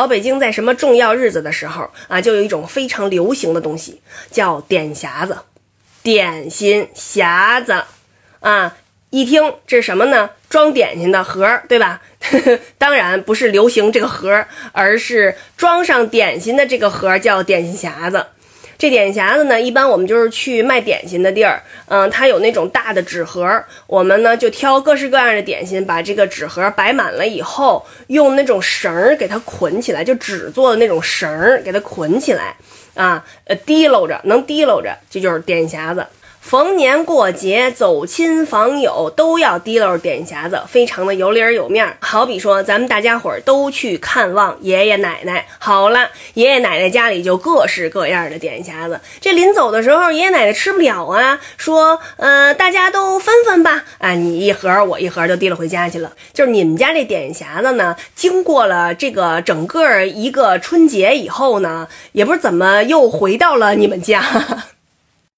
老北京在什么重要日子的时候啊，就有一种非常流行的东西，叫点匣子，点心匣子，啊，一听这是什么呢？装点心的盒，对吧？当然不是流行这个盒，而是装上点心的这个盒叫点心匣子。这点匣子呢，一般我们就是去卖点心的地儿，嗯，它有那种大的纸盒，我们呢就挑各式各样的点心，把这个纸盒摆满了以后，用那种绳儿给它捆起来，就纸做的那种绳儿给它捆起来，啊，呃，提溜着能提溜着，这就是点匣子。逢年过节走亲访友都要提溜点匣子，非常的有理儿有面儿。好比说，咱们大家伙儿都去看望爷爷奶奶，好了，爷爷奶奶家里就各式各样的点匣子。这临走的时候，爷爷奶奶吃不了啊，说，呃，大家都分分吧，啊，你一盒我一盒就提了回家去了。就是你们家这点匣子呢，经过了这个整个一个春节以后呢，也不知怎么又回到了你们家。